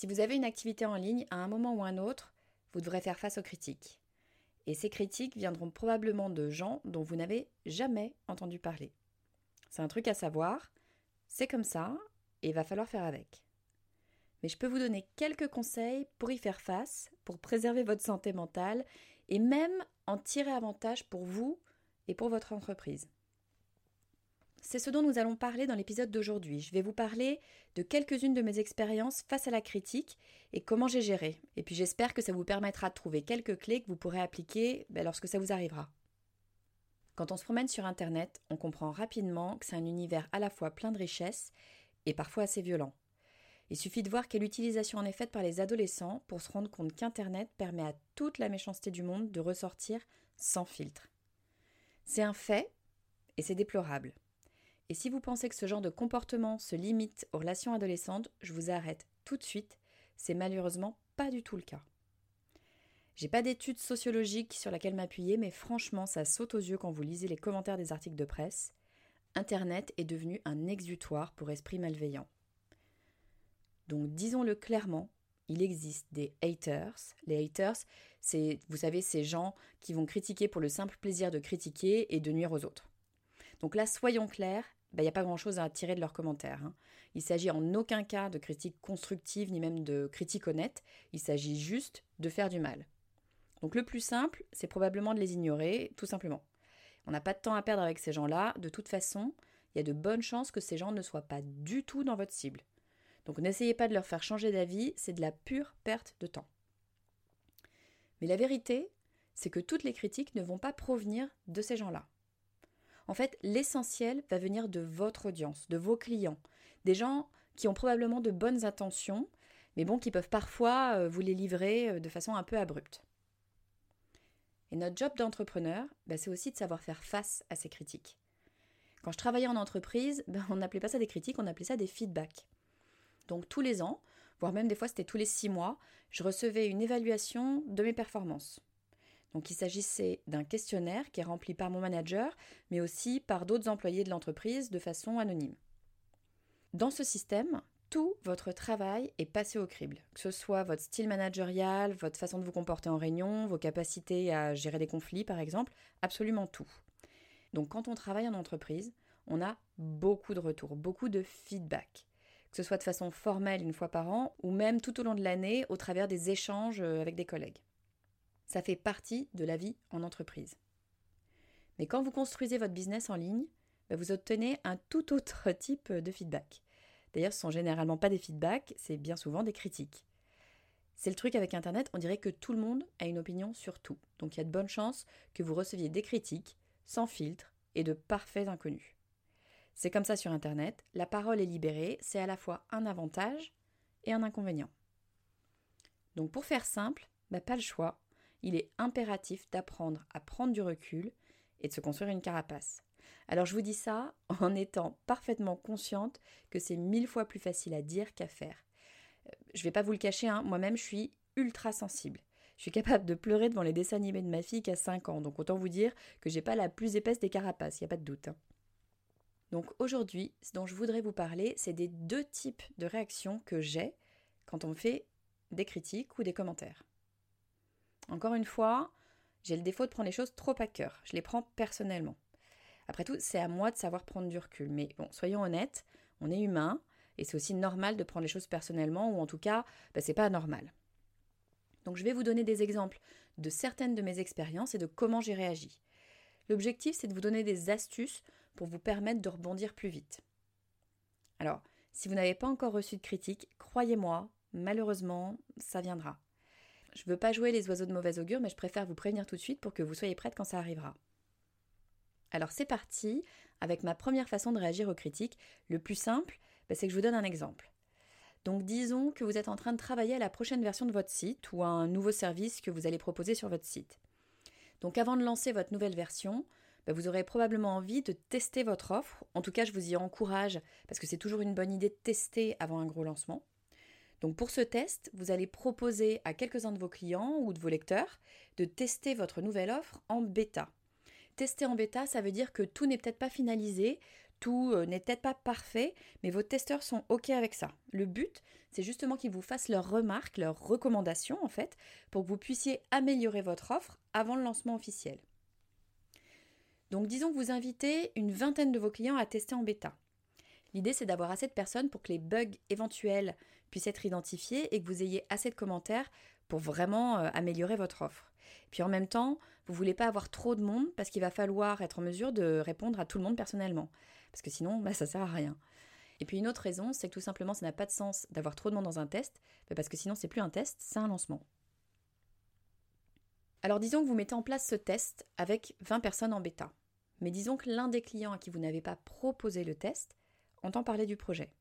Si vous avez une activité en ligne, à un moment ou un autre, vous devrez faire face aux critiques. Et ces critiques viendront probablement de gens dont vous n'avez jamais entendu parler. C'est un truc à savoir, c'est comme ça, et il va falloir faire avec. Mais je peux vous donner quelques conseils pour y faire face, pour préserver votre santé mentale, et même en tirer avantage pour vous et pour votre entreprise. C'est ce dont nous allons parler dans l'épisode d'aujourd'hui. Je vais vous parler de quelques-unes de mes expériences face à la critique et comment j'ai géré. Et puis j'espère que ça vous permettra de trouver quelques clés que vous pourrez appliquer ben, lorsque ça vous arrivera. Quand on se promène sur Internet, on comprend rapidement que c'est un univers à la fois plein de richesses et parfois assez violent. Il suffit de voir quelle utilisation en est faite par les adolescents pour se rendre compte qu'Internet permet à toute la méchanceté du monde de ressortir sans filtre. C'est un fait et c'est déplorable. Et si vous pensez que ce genre de comportement se limite aux relations adolescentes, je vous arrête tout de suite. C'est malheureusement pas du tout le cas. J'ai pas d'études sociologiques sur laquelle m'appuyer, mais franchement, ça saute aux yeux quand vous lisez les commentaires des articles de presse. Internet est devenu un exutoire pour esprits malveillants. Donc disons-le clairement, il existe des haters. Les haters, c'est, vous savez, ces gens qui vont critiquer pour le simple plaisir de critiquer et de nuire aux autres. Donc là, soyons clairs, il bah, n'y a pas grand-chose à tirer de leurs commentaires. Hein. Il s'agit en aucun cas de critique constructive ni même de critique honnête, il s'agit juste de faire du mal. Donc le plus simple, c'est probablement de les ignorer, tout simplement. On n'a pas de temps à perdre avec ces gens-là, de toute façon, il y a de bonnes chances que ces gens ne soient pas du tout dans votre cible. Donc n'essayez pas de leur faire changer d'avis, c'est de la pure perte de temps. Mais la vérité, c'est que toutes les critiques ne vont pas provenir de ces gens-là. En fait, l'essentiel va venir de votre audience, de vos clients, des gens qui ont probablement de bonnes intentions, mais bon, qui peuvent parfois euh, vous les livrer euh, de façon un peu abrupte. Et notre job d'entrepreneur, bah, c'est aussi de savoir faire face à ces critiques. Quand je travaillais en entreprise, bah, on n'appelait pas ça des critiques, on appelait ça des feedbacks. Donc tous les ans, voire même des fois c'était tous les six mois, je recevais une évaluation de mes performances. Donc il s'agissait d'un questionnaire qui est rempli par mon manager, mais aussi par d'autres employés de l'entreprise de façon anonyme. Dans ce système, tout votre travail est passé au crible, que ce soit votre style managérial, votre façon de vous comporter en réunion, vos capacités à gérer des conflits par exemple, absolument tout. Donc quand on travaille en entreprise, on a beaucoup de retours, beaucoup de feedback, que ce soit de façon formelle une fois par an ou même tout au long de l'année au travers des échanges avec des collègues. Ça fait partie de la vie en entreprise. Mais quand vous construisez votre business en ligne, bah, vous obtenez un tout autre type de feedback. D'ailleurs, ce sont généralement pas des feedbacks, c'est bien souvent des critiques. C'est le truc avec Internet, on dirait que tout le monde a une opinion sur tout. Donc il y a de bonnes chances que vous receviez des critiques, sans filtre et de parfaits inconnus. C'est comme ça sur Internet, la parole est libérée, c'est à la fois un avantage et un inconvénient. Donc pour faire simple, bah, pas le choix, il est impératif d'apprendre à prendre du recul et de se construire une carapace. Alors je vous dis ça en étant parfaitement consciente que c'est mille fois plus facile à dire qu'à faire. Euh, je ne vais pas vous le cacher, hein, moi-même je suis ultra sensible. Je suis capable de pleurer devant les dessins animés de ma fille qui a 5 ans, donc autant vous dire que j'ai pas la plus épaisse des carapaces, il n'y a pas de doute. Hein. Donc aujourd'hui, ce dont je voudrais vous parler, c'est des deux types de réactions que j'ai quand on me fait des critiques ou des commentaires. Encore une fois, j'ai le défaut de prendre les choses trop à cœur. Je les prends personnellement. Après tout, c'est à moi de savoir prendre du recul. Mais bon, soyons honnêtes, on est humain et c'est aussi normal de prendre les choses personnellement ou en tout cas, bah, c'est pas normal. Donc je vais vous donner des exemples de certaines de mes expériences et de comment j'ai réagi. L'objectif, c'est de vous donner des astuces pour vous permettre de rebondir plus vite. Alors, si vous n'avez pas encore reçu de critique, croyez-moi, malheureusement, ça viendra. Je ne veux pas jouer les oiseaux de mauvaise augure, mais je préfère vous prévenir tout de suite pour que vous soyez prête quand ça arrivera. Alors c'est parti avec ma première façon de réagir aux critiques. Le plus simple, bah, c'est que je vous donne un exemple. Donc disons que vous êtes en train de travailler à la prochaine version de votre site ou à un nouveau service que vous allez proposer sur votre site. Donc avant de lancer votre nouvelle version, bah, vous aurez probablement envie de tester votre offre. En tout cas, je vous y encourage parce que c'est toujours une bonne idée de tester avant un gros lancement. Donc pour ce test, vous allez proposer à quelques-uns de vos clients ou de vos lecteurs de tester votre nouvelle offre en bêta. Tester en bêta, ça veut dire que tout n'est peut-être pas finalisé, tout euh, n'est peut-être pas parfait, mais vos testeurs sont OK avec ça. Le but, c'est justement qu'ils vous fassent leurs remarques, leurs recommandations en fait, pour que vous puissiez améliorer votre offre avant le lancement officiel. Donc disons que vous invitez une vingtaine de vos clients à tester en bêta. L'idée, c'est d'avoir assez de personnes pour que les bugs éventuels puissent être identifiés et que vous ayez assez de commentaires pour vraiment euh, améliorer votre offre. Puis en même temps, vous ne voulez pas avoir trop de monde parce qu'il va falloir être en mesure de répondre à tout le monde personnellement. Parce que sinon, bah, ça ne sert à rien. Et puis une autre raison, c'est que tout simplement, ça n'a pas de sens d'avoir trop de monde dans un test, bah, parce que sinon, c'est plus un test, c'est un lancement. Alors disons que vous mettez en place ce test avec 20 personnes en bêta. Mais disons que l'un des clients à qui vous n'avez pas proposé le test entend parler du projet.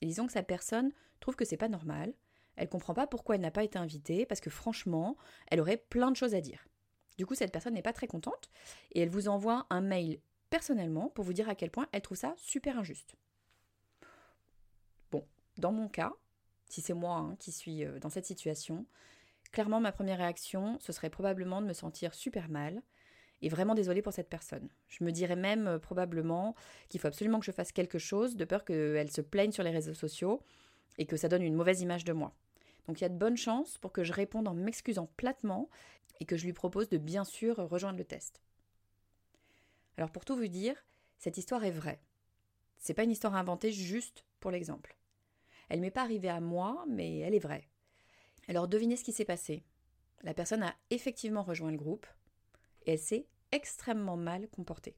Et disons que cette personne trouve que c'est pas normal, elle comprend pas pourquoi elle n'a pas été invitée, parce que franchement, elle aurait plein de choses à dire. Du coup, cette personne n'est pas très contente, et elle vous envoie un mail personnellement pour vous dire à quel point elle trouve ça super injuste. Bon, dans mon cas, si c'est moi hein, qui suis euh, dans cette situation, clairement ma première réaction, ce serait probablement de me sentir super mal, et vraiment désolée pour cette personne. Je me dirais même euh, probablement qu'il faut absolument que je fasse quelque chose de peur qu'elle se plaigne sur les réseaux sociaux et que ça donne une mauvaise image de moi. Donc il y a de bonnes chances pour que je réponde en m'excusant platement et que je lui propose de bien sûr rejoindre le test. Alors pour tout vous dire, cette histoire est vraie. C'est pas une histoire inventée juste pour l'exemple. Elle m'est pas arrivée à moi, mais elle est vraie. Alors devinez ce qui s'est passé. La personne a effectivement rejoint le groupe et elle s'est extrêmement mal comportée.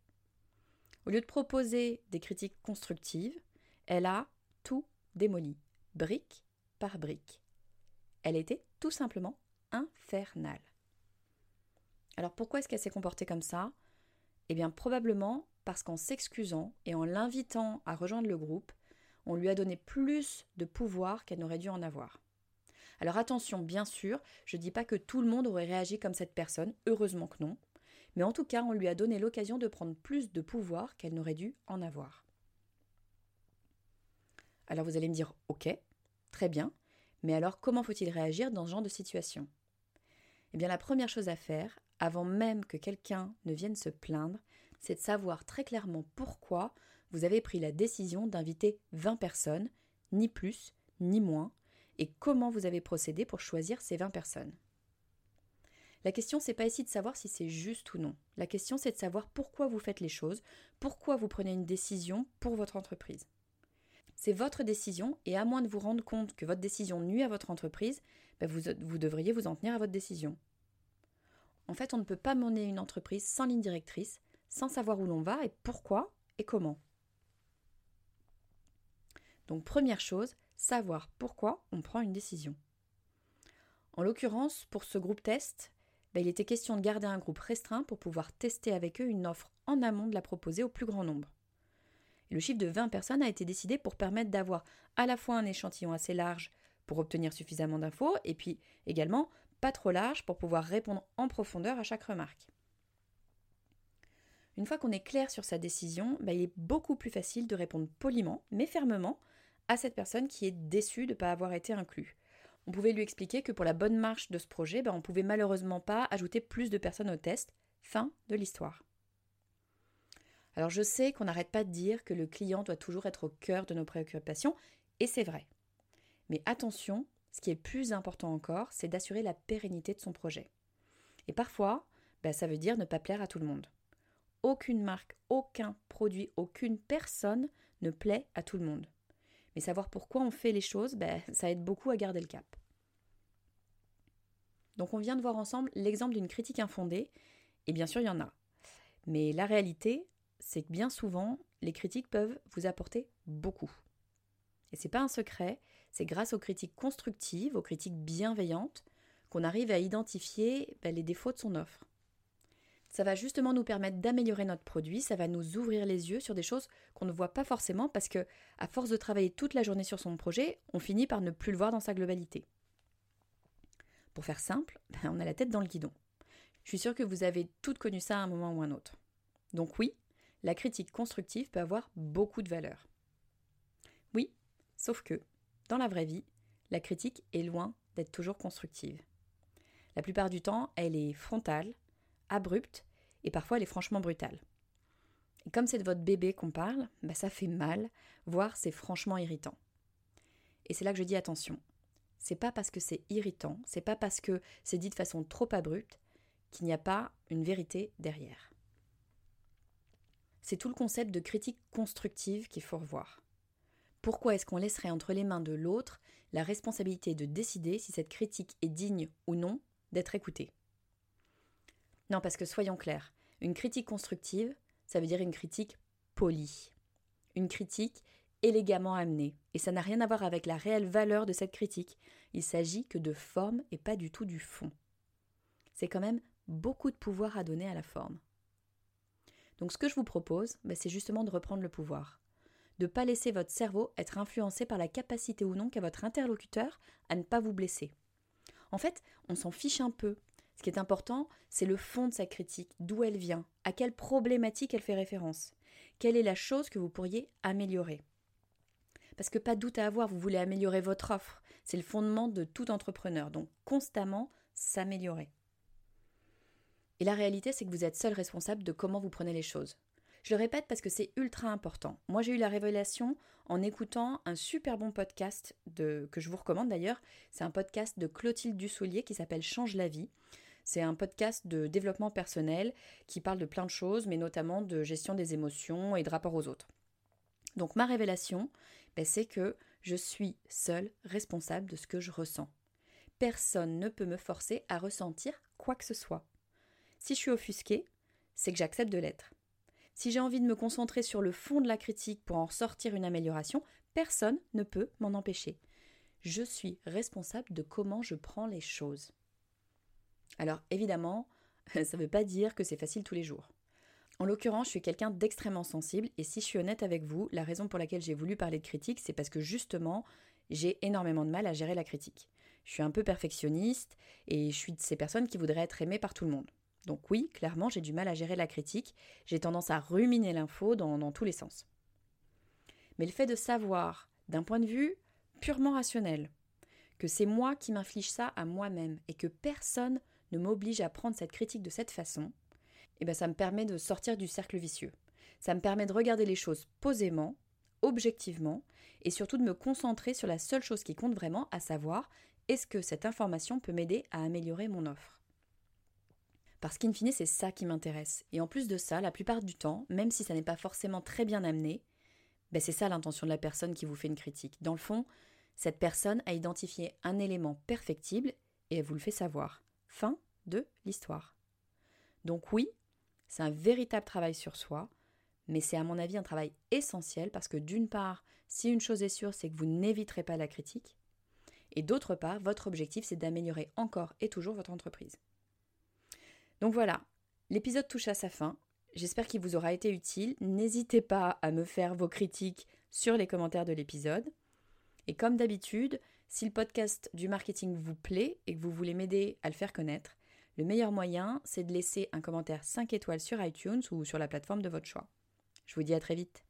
Au lieu de proposer des critiques constructives, elle a tout démoli, brique par brique. Elle était tout simplement infernale. Alors pourquoi est-ce qu'elle s'est comportée comme ça? Eh bien probablement parce qu'en s'excusant et en l'invitant à rejoindre le groupe, on lui a donné plus de pouvoir qu'elle n'aurait dû en avoir. Alors attention, bien sûr, je ne dis pas que tout le monde aurait réagi comme cette personne, heureusement que non, mais en tout cas, on lui a donné l'occasion de prendre plus de pouvoir qu'elle n'aurait dû en avoir. Alors vous allez me dire, ok, très bien, mais alors comment faut-il réagir dans ce genre de situation? Eh bien la première chose à faire, avant même que quelqu'un ne vienne se plaindre, c'est de savoir très clairement pourquoi vous avez pris la décision d'inviter 20 personnes, ni plus, ni moins, et comment vous avez procédé pour choisir ces 20 personnes. La question, c'est pas ici de savoir si c'est juste ou non. La question, c'est de savoir pourquoi vous faites les choses, pourquoi vous prenez une décision pour votre entreprise. C'est votre décision et à moins de vous rendre compte que votre décision nuit à votre entreprise, ben vous, vous devriez vous en tenir à votre décision. En fait, on ne peut pas mener une entreprise sans ligne directrice, sans savoir où l'on va et pourquoi et comment. Donc première chose, savoir pourquoi on prend une décision. En l'occurrence, pour ce groupe test, bah, il était question de garder un groupe restreint pour pouvoir tester avec eux une offre en amont de la proposer au plus grand nombre. le chiffre de 20 personnes a été décidé pour permettre d'avoir à la fois un échantillon assez large pour obtenir suffisamment d'infos et puis également pas trop large pour pouvoir répondre en profondeur à chaque remarque. Une fois qu'on est clair sur sa décision, bah, il est beaucoup plus facile de répondre poliment mais fermement à cette personne qui est déçue de ne pas avoir été inclus. On pouvait lui expliquer que pour la bonne marche de ce projet, ben, on ne pouvait malheureusement pas ajouter plus de personnes au test. Fin de l'histoire. Alors je sais qu'on n'arrête pas de dire que le client doit toujours être au cœur de nos préoccupations, et c'est vrai. Mais attention, ce qui est plus important encore, c'est d'assurer la pérennité de son projet. Et parfois, ben, ça veut dire ne pas plaire à tout le monde. Aucune marque, aucun produit, aucune personne ne plaît à tout le monde. Mais savoir pourquoi on fait les choses, ben, ça aide beaucoup à garder le cap. Donc on vient de voir ensemble l'exemple d'une critique infondée, et bien sûr il y en a. Mais la réalité, c'est que bien souvent, les critiques peuvent vous apporter beaucoup. Et c'est pas un secret, c'est grâce aux critiques constructives, aux critiques bienveillantes, qu'on arrive à identifier ben, les défauts de son offre. Ça va justement nous permettre d'améliorer notre produit, ça va nous ouvrir les yeux sur des choses qu'on ne voit pas forcément parce que, à force de travailler toute la journée sur son projet, on finit par ne plus le voir dans sa globalité. Pour faire simple, ben, on a la tête dans le guidon. Je suis sûre que vous avez toutes connu ça à un moment ou un autre. Donc oui, la critique constructive peut avoir beaucoup de valeur. Oui, sauf que, dans la vraie vie, la critique est loin d'être toujours constructive. La plupart du temps, elle est frontale, abrupte et parfois elle est franchement brutale. Et comme c'est de votre bébé qu'on parle, bah ça fait mal, voire c'est franchement irritant. Et c'est là que je dis attention. C'est pas parce que c'est irritant, c'est pas parce que c'est dit de façon trop abrupte qu'il n'y a pas une vérité derrière. C'est tout le concept de critique constructive qu'il faut revoir. Pourquoi est-ce qu'on laisserait entre les mains de l'autre la responsabilité de décider si cette critique est digne ou non d'être écoutée? Non, parce que soyons clairs, une critique constructive, ça veut dire une critique polie. Une critique élégamment amenée. Et ça n'a rien à voir avec la réelle valeur de cette critique. Il s'agit que de forme et pas du tout du fond. C'est quand même beaucoup de pouvoir à donner à la forme. Donc ce que je vous propose, ben, c'est justement de reprendre le pouvoir. De ne pas laisser votre cerveau être influencé par la capacité ou non qu'a votre interlocuteur à ne pas vous blesser. En fait, on s'en fiche un peu. Ce qui est important, c'est le fond de sa critique, d'où elle vient, à quelle problématique elle fait référence, quelle est la chose que vous pourriez améliorer. Parce que pas de doute à avoir, vous voulez améliorer votre offre, c'est le fondement de tout entrepreneur, donc constamment s'améliorer. Et la réalité, c'est que vous êtes seul responsable de comment vous prenez les choses. Je le répète parce que c'est ultra important. Moi, j'ai eu la révélation en écoutant un super bon podcast que je vous recommande d'ailleurs. C'est un podcast de Clotilde Dussoulier qui s'appelle Change la vie. C'est un podcast de développement personnel qui parle de plein de choses, mais notamment de gestion des émotions et de rapport aux autres. Donc ma révélation, ben, c'est que je suis seule responsable de ce que je ressens. Personne ne peut me forcer à ressentir quoi que ce soit. Si je suis offusquée, c'est que j'accepte de l'être. Si j'ai envie de me concentrer sur le fond de la critique pour en sortir une amélioration, personne ne peut m'en empêcher. Je suis responsable de comment je prends les choses. Alors évidemment, ça ne veut pas dire que c'est facile tous les jours. En l'occurrence, je suis quelqu'un d'extrêmement sensible et si je suis honnête avec vous, la raison pour laquelle j'ai voulu parler de critique, c'est parce que justement, j'ai énormément de mal à gérer la critique. Je suis un peu perfectionniste et je suis de ces personnes qui voudraient être aimées par tout le monde. Donc oui, clairement, j'ai du mal à gérer la critique, j'ai tendance à ruminer l'info dans, tous les sens. Mais le fait de savoir, d'un point de vue purement rationnel, que c'est moi qui m'inflige ça à moi-même et que personne ne m'oblige à prendre cette critique de cette façon, eh ben ça me permet de sortir du cercle vicieux. Ça me permet de regarder les choses posément, objectivement, et surtout de me concentrer sur la seule chose qui compte vraiment, à savoir est-ce que cette information peut m'aider à améliorer mon offre? Parce qu'in fine, c'est ça qui m'intéresse. Et en plus de ça, la plupart du temps, même si ça n'est pas forcément très bien amené, ben c'est ça l'intention de la personne qui vous fait une critique. Dans le fond, cette personne a identifié un élément perfectible et elle vous le fait savoir. Fin de l'histoire. Donc oui, c'est un véritable travail sur soi, mais c'est à mon avis un travail essentiel parce que d'une part, si une chose est sûre, c'est que vous n'éviterez pas la critique, et d'autre part, votre objectif, c'est d'améliorer encore et toujours votre entreprise. Donc voilà, l'épisode touche à sa fin. J'espère qu'il vous aura été utile. N'hésitez pas à me faire vos critiques sur les commentaires de l'épisode. Et comme d'habitude, si le podcast du marketing vous plaît et que vous voulez m'aider à le faire connaître, le meilleur moyen, c'est de laisser un commentaire 5 étoiles sur iTunes ou sur la plateforme de votre choix. Je vous dis à très vite.